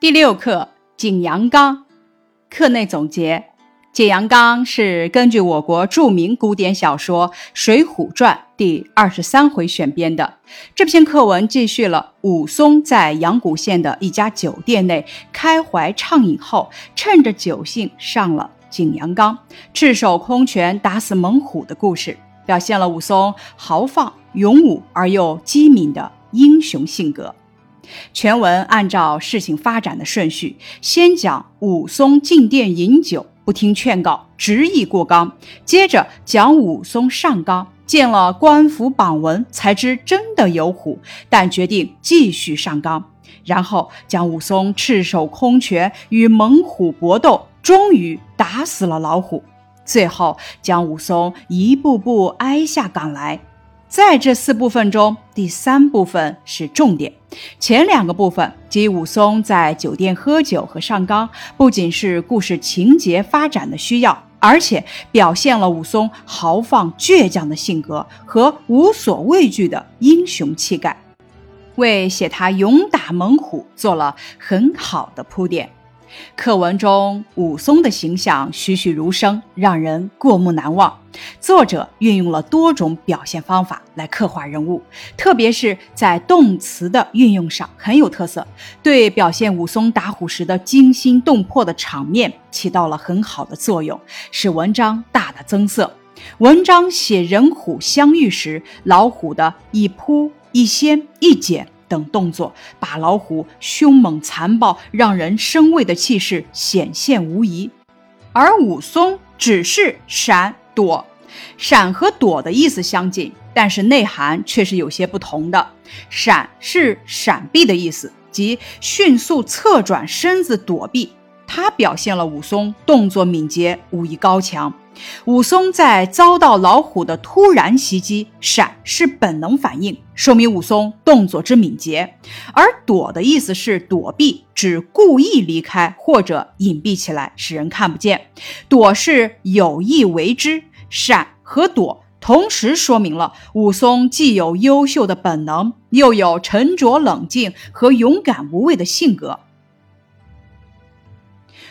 第六课《景阳冈》课内总结：《景阳冈》是根据我国著名古典小说《水浒传》第二十三回选编的。这篇课文记叙了武松在阳谷县的一家酒店内开怀畅饮后，趁着酒兴上了景阳冈，赤手空拳打死猛虎的故事，表现了武松豪放勇武而又机敏的英雄性格。全文按照事情发展的顺序，先讲武松进店饮酒，不听劝告，执意过冈；接着讲武松上冈，见了官府榜文，才知真的有虎，但决定继续上冈；然后讲武松赤手空拳与猛虎搏斗，终于打死了老虎；最后将武松一步步挨下岗来。在这四部分中，第三部分是重点。前两个部分即武松在酒店喝酒和上纲，不仅是故事情节发展的需要，而且表现了武松豪放倔强的性格和无所畏惧的英雄气概，为写他勇打猛虎做了很好的铺垫。课文中武松的形象栩栩如生，让人过目难忘。作者运用了多种表现方法来刻画人物，特别是在动词的运用上很有特色，对表现武松打虎时的惊心动魄的场面起到了很好的作用，使文章大大增色。文章写人虎相遇时，老虎的一扑一掀一剪。等动作，把老虎凶猛残暴、让人生畏的气势显现无疑。而武松只是闪躲，闪和躲的意思相近，但是内涵却是有些不同的。闪是闪避的意思，即迅速侧转身子躲避。它表现了武松动作敏捷、武艺高强。武松在遭到老虎的突然袭击，闪是本能反应，说明武松动作之敏捷；而躲的意思是躲避，指故意离开或者隐蔽起来，使人看不见。躲是有意为之，闪和躲同时说明了武松既有优秀的本能，又有沉着冷静和勇敢无畏的性格。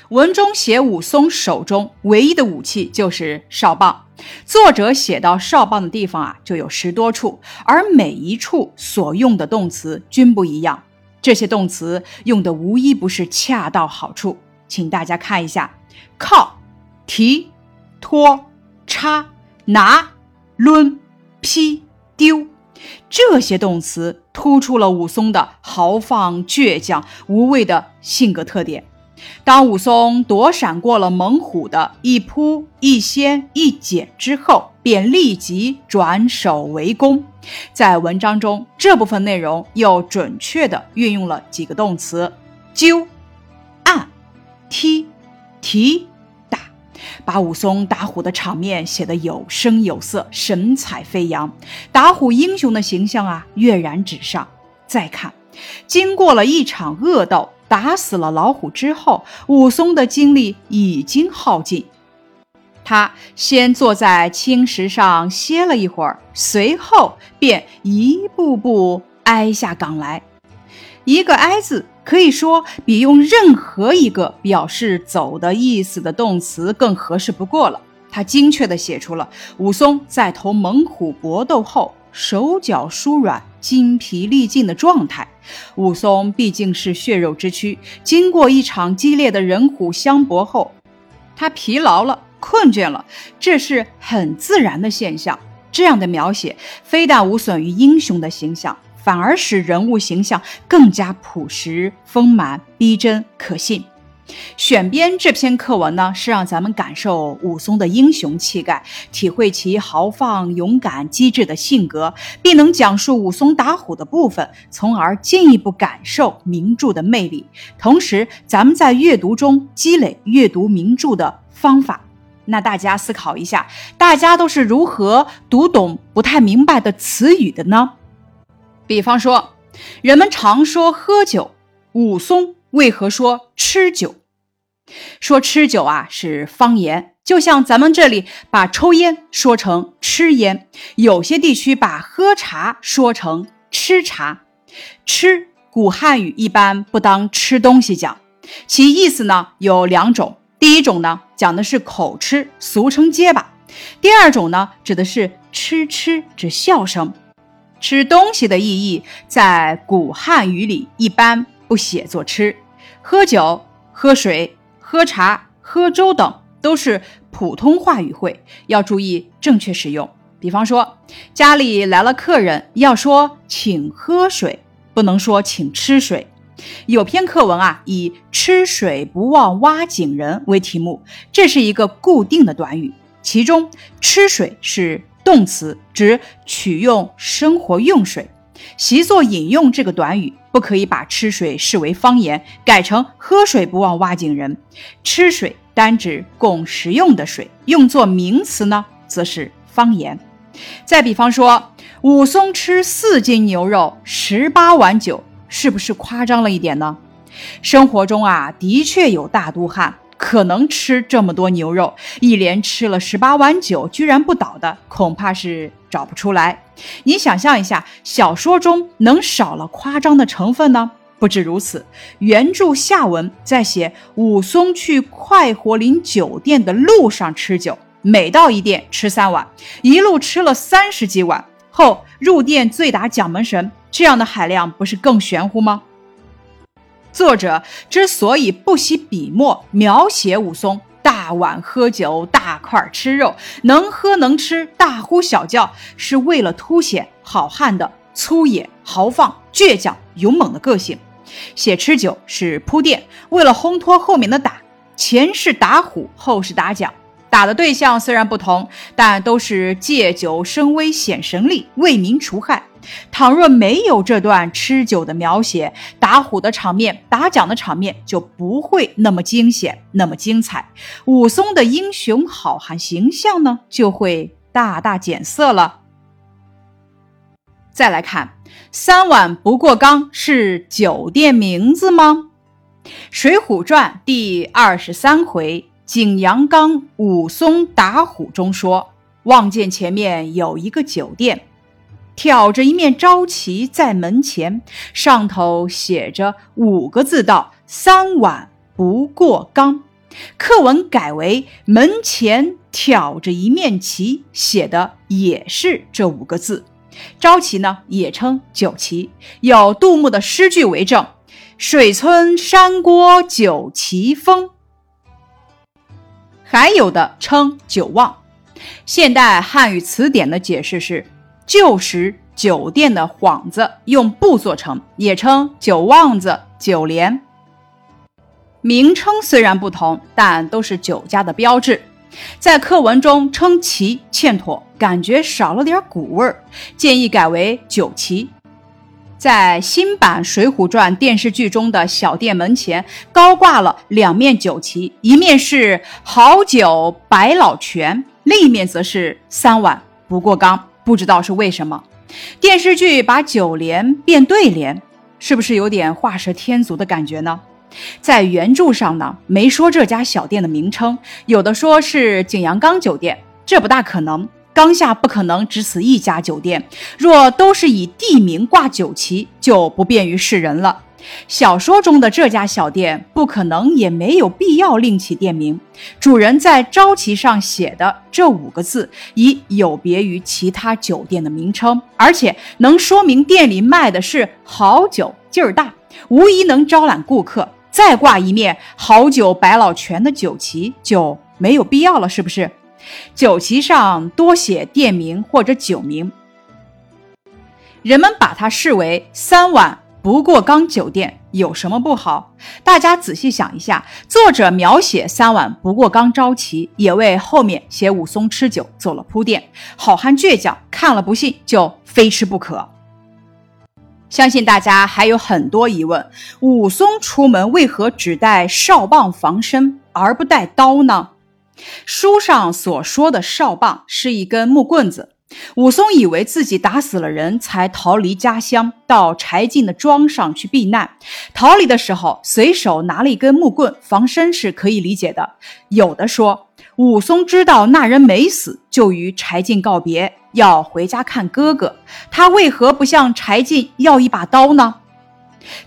文中写武松手中唯一的武器就是哨棒，作者写到哨棒的地方啊，就有十多处，而每一处所用的动词均不一样。这些动词用的无一不是恰到好处，请大家看一下：靠、提、拖、插、拿、抡、劈、丢，这些动词突出了武松的豪放、倔强、无畏的性格特点。当武松躲闪过了猛虎的一扑一掀一剪之后，便立即转手为攻。在文章中，这部分内容又准确地运用了几个动词：揪、按、踢、提、打，把武松打虎的场面写得有声有色、神采飞扬，打虎英雄的形象啊跃然纸上。再看，经过了一场恶斗。打死了老虎之后，武松的精力已经耗尽。他先坐在青石上歇了一会儿，随后便一步步挨下岗来。一个“挨”字，可以说比用任何一个表示走的意思的动词更合适不过了。他精确地写出了武松在同猛虎搏斗后。手脚舒软、筋疲力尽的状态。武松毕竟是血肉之躯，经过一场激烈的人虎相搏后，他疲劳了、困倦了，这是很自然的现象。这样的描写非但无损于英雄的形象，反而使人物形象更加朴实、丰满、逼真、可信。选编这篇课文呢，是让咱们感受武松的英雄气概，体会其豪放、勇敢、机智的性格，并能讲述武松打虎的部分，从而进一步感受名著的魅力。同时，咱们在阅读中积累阅读名著的方法。那大家思考一下，大家都是如何读懂不太明白的词语的呢？比方说，人们常说喝酒，武松为何说吃酒？说吃酒啊是方言，就像咱们这里把抽烟说成吃烟，有些地区把喝茶说成吃茶。吃古汉语一般不当吃东西讲，其意思呢有两种。第一种呢讲的是口吃，俗称结巴；第二种呢指的是吃吃指笑声。吃东西的意义在古汉语里一般不写作吃，喝酒、喝水、喝茶、喝粥等都是普通话语汇，要注意正确使用。比方说，家里来了客人，要说请喝水，不能说请吃水。有篇课文啊，以“吃水不忘挖井人”为题目，这是一个固定的短语，其中“吃水”是动词，指取用生活用水。习作引用这个短语，不可以把吃水视为方言，改成喝水不忘挖井人。吃水单指供食用的水，用作名词呢，则是方言。再比方说，武松吃四斤牛肉，十八碗酒，是不是夸张了一点呢？生活中啊，的确有大肚汉可能吃这么多牛肉，一连吃了十八碗酒，居然不倒的，恐怕是找不出来。你想象一下，小说中能少了夸张的成分呢？不止如此，原著下文在写武松去快活林酒店的路上吃酒。每到一店吃三碗，一路吃了三十几碗后入店醉打蒋门神，这样的海量不是更玄乎吗？作者之所以不惜笔墨描写武松大碗喝酒、大块吃肉、能喝能吃、大呼小叫，是为了凸显好汉的粗野、豪放、倔强、勇猛的个性。写吃酒是铺垫，为了烘托后面的打，前是打虎，后是打蒋。打的对象虽然不同，但都是借酒生威显神力，为民除害。倘若没有这段吃酒的描写，打虎的场面、打蒋的场面就不会那么惊险、那么精彩。武松的英雄好汉形象呢，就会大大减色了。再来看“三碗不过冈”是酒店名字吗？《水浒传》第二十三回。景阳冈武松打虎中说：“望见前面有一个酒店，挑着一面招旗在门前，上头写着五个字道：‘三碗不过冈’。课文改为门前挑着一面旗，写的也是这五个字。招旗呢，也称酒旗，有杜牧的诗句为证：‘水村山郭酒旗风’。”还有的称酒望，现代汉语词典的解释是旧时酒店的幌子用布做成，也称酒旺子、酒帘。名称虽然不同，但都是酒家的标志。在课文中称旗欠妥，感觉少了点古味儿，建议改为酒旗。在新版《水浒传》电视剧中的小店门前高挂了两面酒旗，一面是“好酒百老泉”，另一面则是“三碗不过冈”。不知道是为什么，电视剧把九联变对联，是不是有点画蛇添足的感觉呢？在原著上呢，没说这家小店的名称，有的说是景阳冈酒店，这不大可能。冈下不可能只此一家酒店，若都是以地名挂酒旗，就不便于世人了。小说中的这家小店不可能，也没有必要另起店名。主人在招旗上写的这五个字，已有别于其他酒店的名称，而且能说明店里卖的是好酒，劲儿大，无疑能招揽顾客。再挂一面“好酒百老泉”的酒旗就没有必要了，是不是？酒旗上多写店名或者酒名，人们把它视为“三碗不过冈酒店”，有什么不好？大家仔细想一下，作者描写“三碗不过冈”招旗，也为后面写武松吃酒做了铺垫。好汉倔强，看了不信就非吃不可。相信大家还有很多疑问：武松出门为何只带哨棒防身，而不带刀呢？书上所说的哨棒是一根木棍子。武松以为自己打死了人才逃离家乡，到柴进的庄上去避难。逃离的时候，随手拿了一根木棍防身是可以理解的。有的说，武松知道那人没死，就与柴进告别，要回家看哥哥。他为何不向柴进要一把刀呢？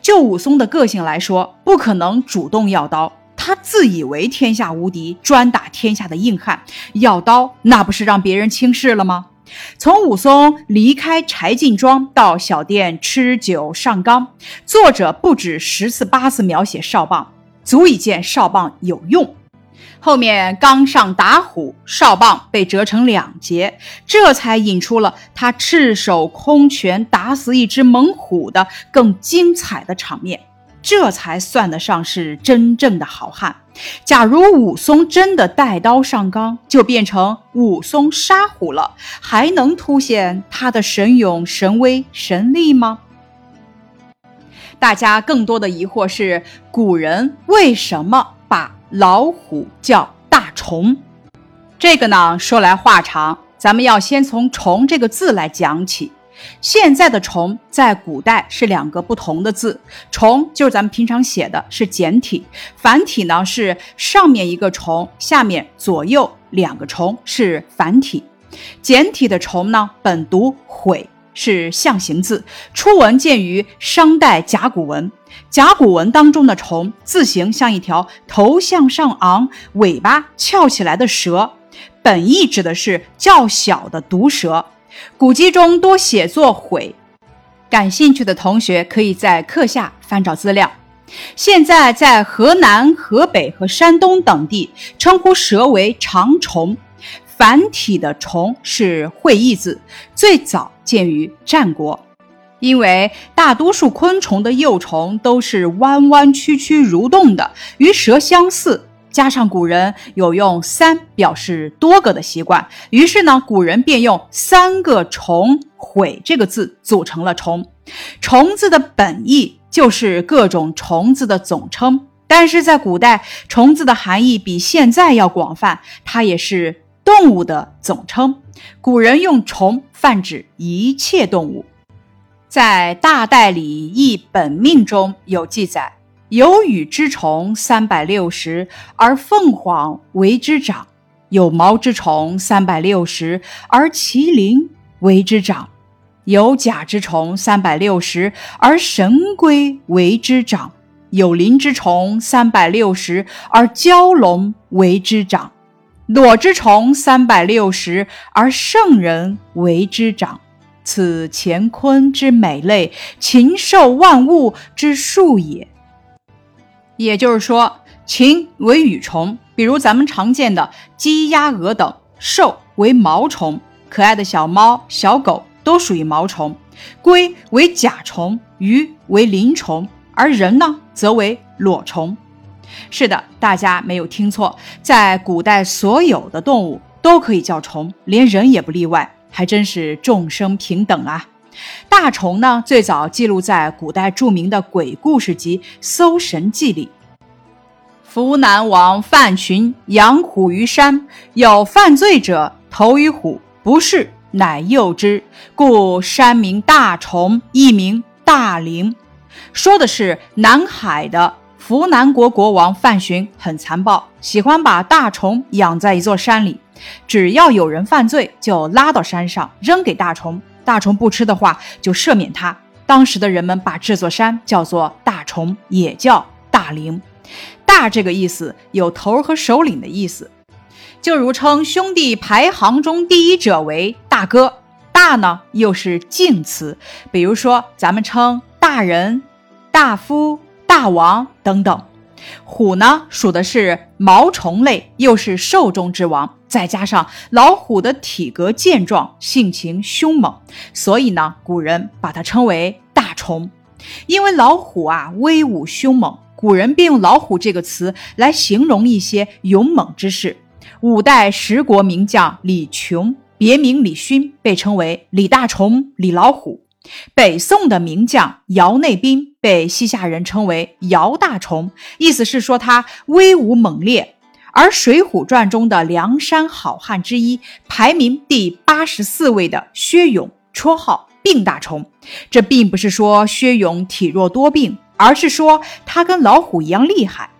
就武松的个性来说，不可能主动要刀。他自以为天下无敌，专打天下的硬汉，要刀那不是让别人轻视了吗？从武松离开柴进庄到小店吃酒上纲，作者不止十次八次描写哨棒，足以见哨棒有用。后面刚上打虎，哨棒被折成两截，这才引出了他赤手空拳打死一只猛虎的更精彩的场面，这才算得上是真正的好汉。假如武松真的带刀上纲，就变成武松杀虎了，还能凸显他的神勇、神威、神力吗？大家更多的疑惑是：古人为什么把老虎叫大虫？这个呢，说来话长，咱们要先从“虫”这个字来讲起。现在的“虫”在古代是两个不同的字，“虫”就是咱们平常写的是简体，繁体呢是上面一个“虫”，下面左右两个“虫”是繁体。简体的“虫”呢，本读“悔”，是象形字，初闻见于商代甲骨文。甲骨文当中的“虫”字形像一条头向上昂、尾巴翘起来的蛇，本意指的是较小的毒蛇。古籍中多写作“悔”，感兴趣的同学可以在课下翻找资料。现在在河南、河北和山东等地，称呼蛇为长虫，繁体的“虫”是会意字，最早见于战国。因为大多数昆虫的幼虫都是弯弯曲曲蠕动的，与蛇相似。加上古人有用三表示多个的习惯，于是呢，古人便用三个虫悔这个字组成了虫。虫字的本意就是各种虫子的总称，但是在古代，虫子的含义比现在要广泛，它也是动物的总称。古人用虫泛指一切动物。在《大代理一本命》中有记载。有羽之虫三百六十，而凤凰为之长；有毛之虫三百六十，而麒麟为之长；有甲之虫三百六十，而神龟为之长；有鳞之虫三百六十，而蛟龙为之长；裸之虫三百六十，而圣人为之长。此乾坤之美类，禽兽万物之数也。也就是说，禽为羽虫，比如咱们常见的鸡、鸭、鹅等；兽为毛虫，可爱的小猫、小狗都属于毛虫；龟为甲虫，鱼为鳞虫，而人呢，则为裸虫。是的，大家没有听错，在古代，所有的动物都可以叫虫，连人也不例外，还真是众生平等啊！大虫呢，最早记录在古代著名的鬼故事集《搜神记》里。扶南王范寻养虎于山，有犯罪者投于虎，不是，乃诱之，故山名大虫，亦名大灵。说的是南海的扶南国国王范巡很残暴，喜欢把大虫养在一座山里，只要有人犯罪，就拉到山上扔给大虫。大虫不吃的话，就赦免他。当时的人们把这座山叫做大虫，也叫大陵。大这个意思有头和首领的意思，就如称兄弟排行中第一者为大哥。大呢又是敬词，比如说咱们称大人、大夫、大王等等。虎呢属的是毛虫类，又是兽中之王。再加上老虎的体格健壮，性情凶猛，所以呢，古人把它称为大虫。因为老虎啊威武凶猛，古人便用老虎这个词来形容一些勇猛之士。五代十国名将李琼，别名李勋，被称为李大虫、李老虎。北宋的名将姚内宾被西夏人称为姚大虫，意思是说他威武猛烈。而《水浒传》中的梁山好汉之一，排名第八十四位的薛勇，绰号病大虫。这并不是说薛勇体弱多病，而是说他跟老虎一样厉害。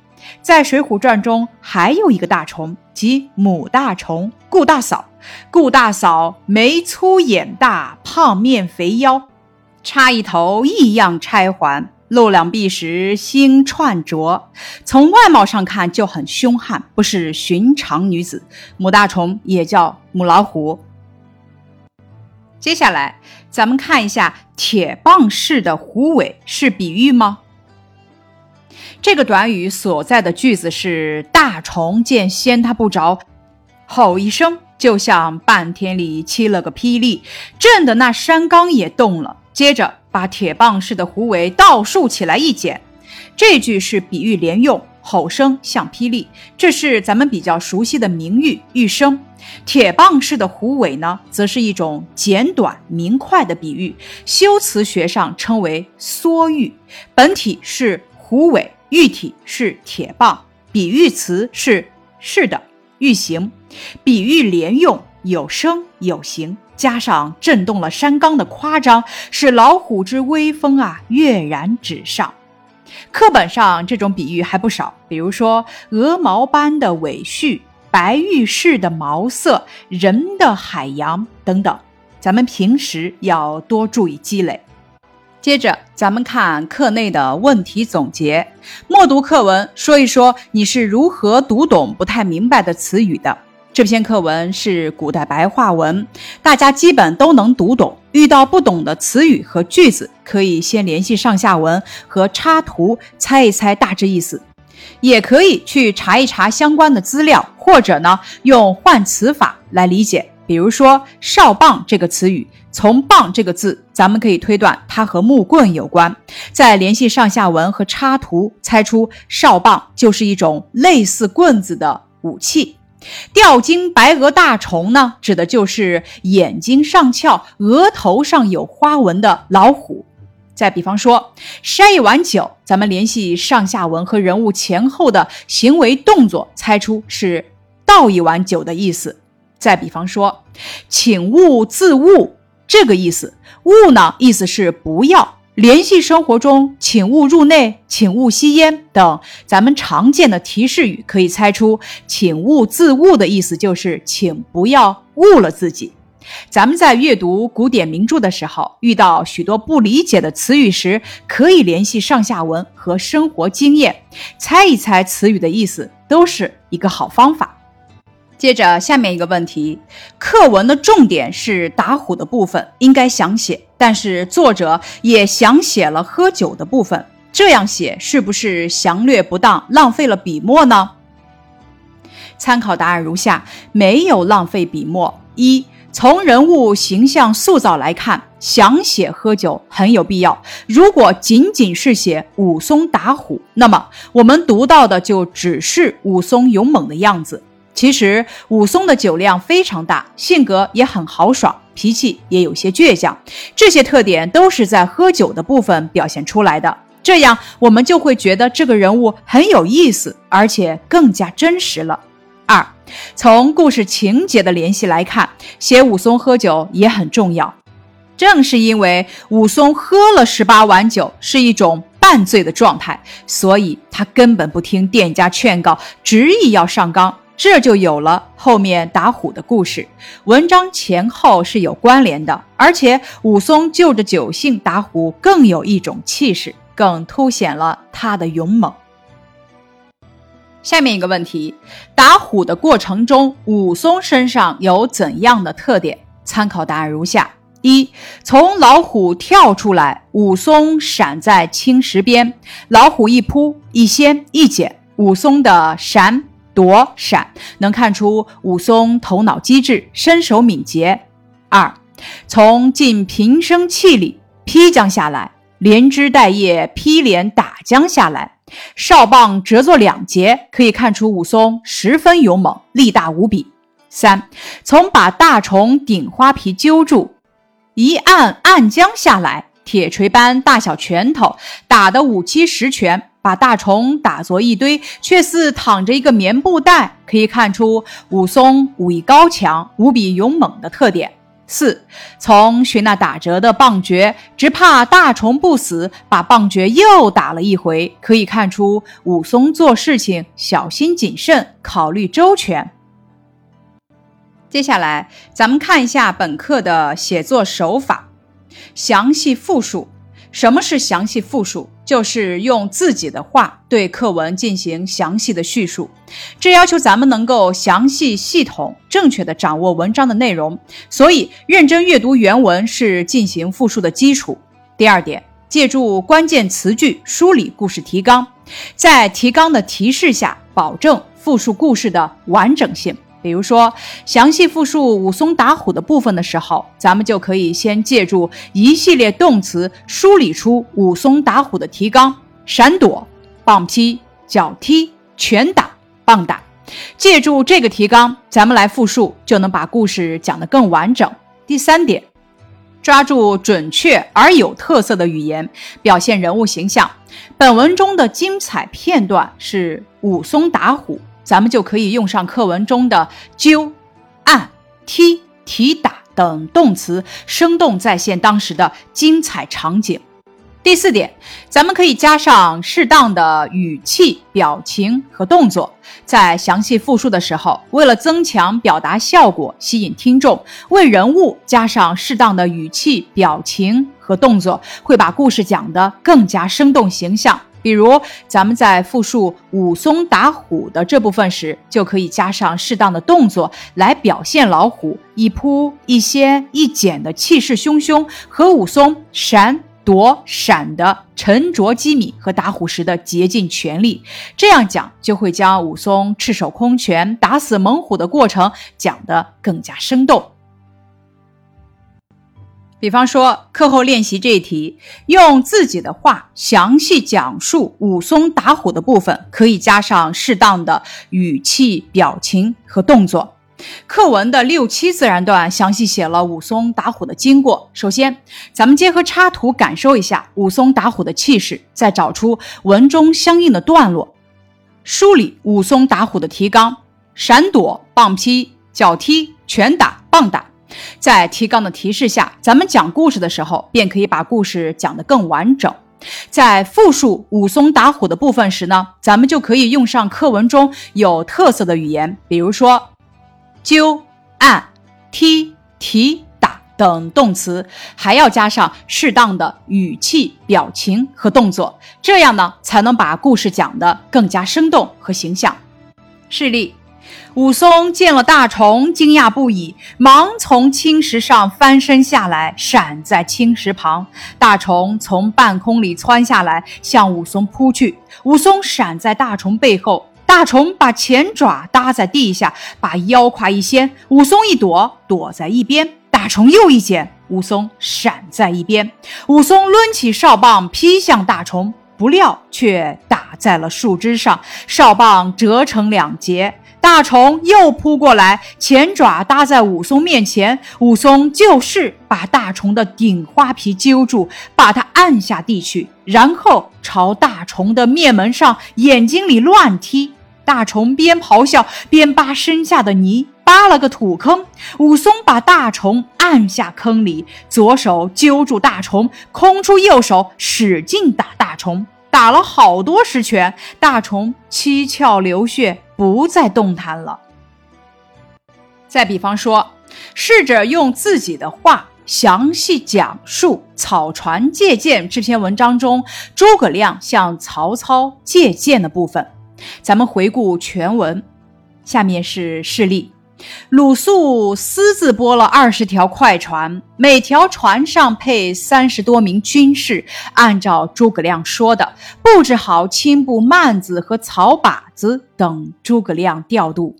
在《水浒传》中，还有一个大虫，即母大虫顾大嫂。顾大嫂眉粗眼大，胖面肥腰，插一头异样钗环。露两臂时星串着，从外貌上看就很凶悍，不是寻常女子。母大虫也叫母老虎。接下来，咱们看一下“铁棒式的虎尾”是比喻吗？这个短语所在的句子是：大虫见掀它不着，吼一声，就像半天里起了个霹雳，震得那山冈也动了。接着把铁棒似的虎尾倒竖起来一剪，这句是比喻连用，吼声像霹雳，这是咱们比较熟悉的名喻玉声。铁棒似的虎尾呢，则是一种简短明快的比喻，修辞学上称为缩喻。本体是虎尾，喻体是铁棒，比喻词是是的，喻形。比喻连用，有声有形，加上震动了山冈的夸张，使老虎之威风啊跃然纸上。课本上这种比喻还不少，比如说鹅毛般的尾序。白玉似的毛色，人的海洋等等，咱们平时要多注意积累。接着，咱们看课内的问题总结。默读课文，说一说你是如何读懂不太明白的词语的。这篇课文是古代白话文，大家基本都能读懂。遇到不懂的词语和句子，可以先联系上下文和插图，猜一猜大致意思。也可以去查一查相关的资料，或者呢用换词法来理解。比如说“哨棒”这个词语，从“棒”这个字，咱们可以推断它和木棍有关。再联系上下文和插图，猜出哨棒就是一种类似棍子的武器。吊睛白额大虫呢，指的就是眼睛上翘、额头上有花纹的老虎。再比方说，筛一碗酒，咱们联系上下文和人物前后的行为动作，猜出是倒一碗酒的意思。再比方说，请勿自误，这个意思，误呢意思是不要。联系生活中，请勿入内，请勿吸烟等咱们常见的提示语，可以猜出请勿自误的意思就是请不要误了自己。咱们在阅读古典名著的时候，遇到许多不理解的词语时，可以联系上下文和生活经验，猜一猜词语的意思，都是一个好方法。接着下面一个问题，课文的重点是打虎的部分，应该详写，但是作者也详写了喝酒的部分，这样写是不是详略不当，浪费了笔墨呢？参考答案如下：没有浪费笔墨。一从人物形象塑造来看，详写喝酒很有必要。如果仅仅是写武松打虎，那么我们读到的就只是武松勇猛的样子。其实武松的酒量非常大，性格也很豪爽，脾气也有些倔强，这些特点都是在喝酒的部分表现出来的。这样我们就会觉得这个人物很有意思，而且更加真实了。二，从故事情节的联系来看，写武松喝酒也很重要。正是因为武松喝了十八碗酒，是一种半醉的状态，所以他根本不听店家劝告，执意要上岗，这就有了后面打虎的故事。文章前后是有关联的，而且武松就着酒性打虎，更有一种气势，更凸显了他的勇猛。下面一个问题：打虎的过程中，武松身上有怎样的特点？参考答案如下：一，从老虎跳出来，武松闪在青石边，老虎一扑一掀一剪，武松的闪躲闪能看出武松头脑机智，身手敏捷。二，从进平生气里劈将下来，连枝带叶劈连打将下来。哨棒折作两截，可以看出武松十分勇猛，力大无比。三，从把大虫顶花皮揪住，一按按将下来，铁锤般大小拳头打得五七十拳，把大虫打作一堆，却似躺着一个棉布袋，可以看出武松武艺高强、无比勇猛的特点。四，从学那打折的棒诀，只怕大虫不死，把棒诀又打了一回，可以看出武松做事情小心谨慎，考虑周全。接下来，咱们看一下本课的写作手法，详细复述。什么是详细复述？就是用自己的话对课文进行详细的叙述，这要求咱们能够详细、系统、正确的掌握文章的内容。所以，认真阅读原文是进行复述的基础。第二点，借助关键词句梳理故事提纲，在提纲的提示下，保证复述故事的完整性。比如说，详细复述武松打虎的部分的时候，咱们就可以先借助一系列动词梳理出武松打虎的提纲：闪躲、棒劈、脚踢、拳打、棒打。借助这个提纲，咱们来复述，就能把故事讲得更完整。第三点，抓住准确而有特色的语言，表现人物形象。本文中的精彩片段是武松打虎。咱们就可以用上课文中的揪、按、踢、提、打等动词，生动再现当时的精彩场景。第四点，咱们可以加上适当的语气、表情和动作，在详细复述的时候，为了增强表达效果，吸引听众，为人物加上适当的语气、表情和动作，会把故事讲得更加生动形象。比如，咱们在复述武松打虎的这部分时，就可以加上适当的动作来表现老虎一扑一掀一剪的气势汹汹，和武松闪躲闪的沉着机敏和打虎时的竭尽全力。这样讲，就会将武松赤手空拳打死猛虎的过程讲得更加生动。比方说，课后练习这一题，用自己的话详细讲述武松打虎的部分，可以加上适当的语气、表情和动作。课文的六七自然段详细写了武松打虎的经过。首先，咱们结合插图感受一下武松打虎的气势，再找出文中相应的段落，梳理武松打虎的提纲：闪躲、棒劈、脚踢、拳打、棒打。在提纲的提示下，咱们讲故事的时候，便可以把故事讲得更完整。在复述武松打虎的部分时呢，咱们就可以用上课文中有特色的语言，比如说揪、按、踢、提、打等动词，还要加上适当的语气、表情和动作，这样呢，才能把故事讲得更加生动和形象。示例。武松见了大虫，惊讶不已，忙从青石上翻身下来，闪在青石旁。大虫从半空里窜下来，向武松扑去。武松闪在大虫背后，大虫把前爪搭在地下，把腰胯一掀，武松一躲，躲在一边。大虫又一剪，武松闪在一边。武松抡起哨棒劈向大虫，不料却打在了树枝上，哨棒折成两截。大虫又扑过来，前爪搭在武松面前，武松就是把大虫的顶花皮揪住，把它按下地去，然后朝大虫的面门上、眼睛里乱踢。大虫边咆哮边扒身下的泥，扒了个土坑。武松把大虫按下坑里，左手揪住大虫，空出右手使劲打大虫，打了好多十拳，大虫七窍流血。不再动弹了。再比方说，试着用自己的话详细讲述《草船借箭》这篇文章中诸葛亮向曹操借箭的部分。咱们回顾全文，下面是示例：鲁肃私自拨了二十条快船，每条船上配三十多名军士，按照诸葛亮说的布置好青布幔子和草靶。子等诸葛亮调度。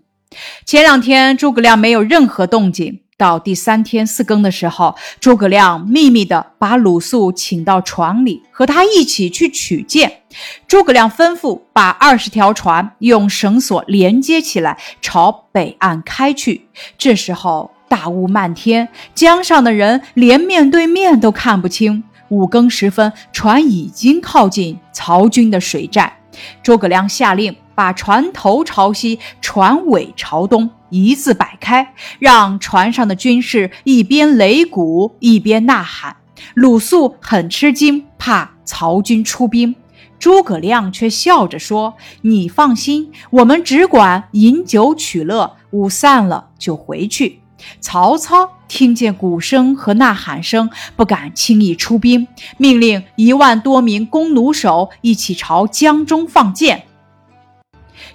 前两天诸葛亮没有任何动静，到第三天四更的时候，诸葛亮秘密的把鲁肃请到船里，和他一起去取箭。诸葛亮吩咐把二十条船用绳索连接起来，朝北岸开去。这时候大雾漫天，江上的人连面对面都看不清。五更时分，船已经靠近曹军的水寨。诸葛亮下令。把船头朝西，船尾朝东，一字摆开，让船上的军士一边擂鼓一边呐喊。鲁肃很吃惊，怕曹军出兵。诸葛亮却笑着说：“你放心，我们只管饮酒取乐，舞散了就回去。”曹操听见鼓声和呐喊声，不敢轻易出兵，命令一万多名弓弩手一起朝江中放箭。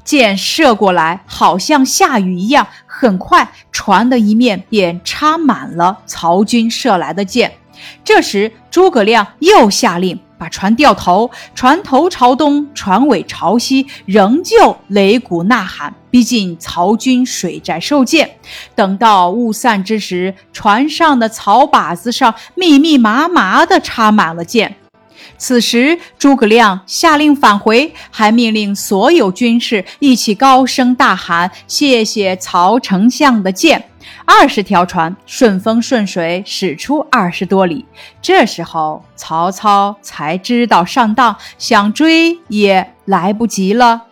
箭射过来，好像下雨一样，很快船的一面便插满了曹军射来的箭。这时，诸葛亮又下令。把船掉头，船头朝东，船尾朝西，仍旧擂鼓呐喊，逼近曹军水寨受箭。等到雾散之时，船上的草靶子上密密麻麻地插满了箭。此时，诸葛亮下令返回，还命令所有军士一起高声大喊：“谢谢曹丞相的箭！”二十条船顺风顺水驶出二十多里。这时候，曹操才知道上当，想追也来不及了。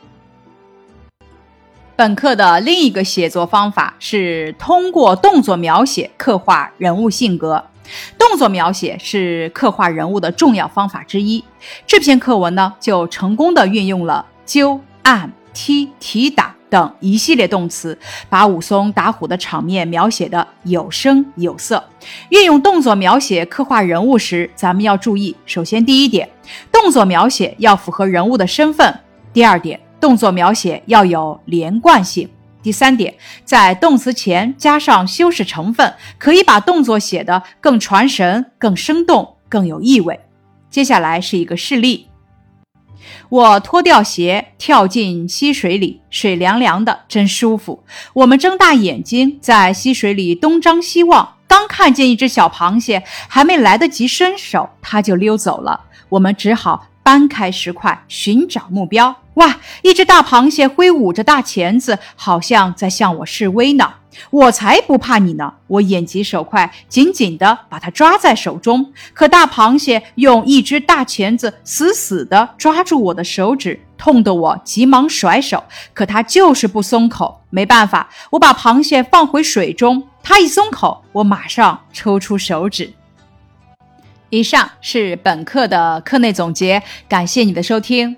本课的另一个写作方法是通过动作描写刻画人物性格。动作描写是刻画人物的重要方法之一。这篇课文呢，就成功的运用了揪、按、踢、提、打等一系列动词，把武松打虎的场面描写的有声有色。运用动作描写刻画人物时，咱们要注意：首先，第一点，动作描写要符合人物的身份；第二点，动作描写要有连贯性。第三点，在动词前加上修饰成分，可以把动作写得更传神、更生动、更有意味。接下来是一个示例：我脱掉鞋，跳进溪水里，水凉凉的，真舒服。我们睁大眼睛在溪水里东张西望，刚看见一只小螃蟹，还没来得及伸手，它就溜走了。我们只好搬开石块，寻找目标。哇！一只大螃蟹挥舞着大钳子，好像在向我示威呢。我才不怕你呢！我眼疾手快，紧紧地把它抓在手中。可大螃蟹用一只大钳子死死地抓住我的手指，痛得我急忙甩手。可它就是不松口。没办法，我把螃蟹放回水中，它一松口，我马上抽出手指。以上是本课的课内总结，感谢你的收听。